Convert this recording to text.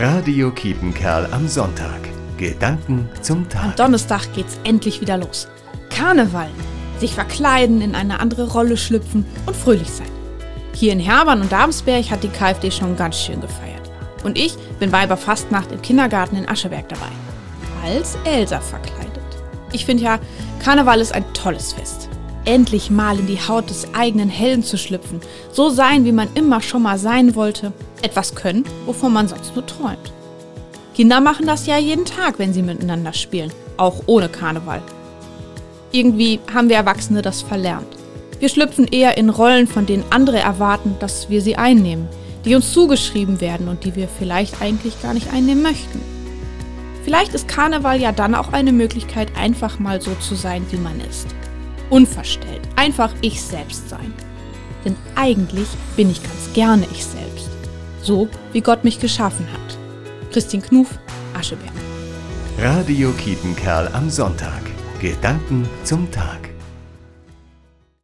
Radio Kiepenkerl am Sonntag. Gedanken zum Am Tag. Donnerstag geht's endlich wieder los. Karneval. Sich verkleiden, in eine andere Rolle schlüpfen und fröhlich sein. Hier in Hermann und Dabensberg hat die KfD schon ganz schön gefeiert. Und ich bin bei Fastnacht im Kindergarten in Ascheberg dabei. Als Elsa verkleidet. Ich finde ja, Karneval ist ein tolles Fest. Endlich mal in die Haut des eigenen Helden zu schlüpfen. So sein, wie man immer schon mal sein wollte. Etwas können, wovon man sonst nur träumt. Kinder machen das ja jeden Tag, wenn sie miteinander spielen. Auch ohne Karneval. Irgendwie haben wir Erwachsene das verlernt. Wir schlüpfen eher in Rollen, von denen andere erwarten, dass wir sie einnehmen, die uns zugeschrieben werden und die wir vielleicht eigentlich gar nicht einnehmen möchten. Vielleicht ist Karneval ja dann auch eine Möglichkeit, einfach mal so zu sein, wie man ist. Unverstellt, einfach ich selbst sein. Denn eigentlich bin ich ganz gerne ich selbst. So, wie Gott mich geschaffen hat. Christine Knuf, Ascheberg. Radio Kiepenkerl am Sonntag. Gedanken zum Tag.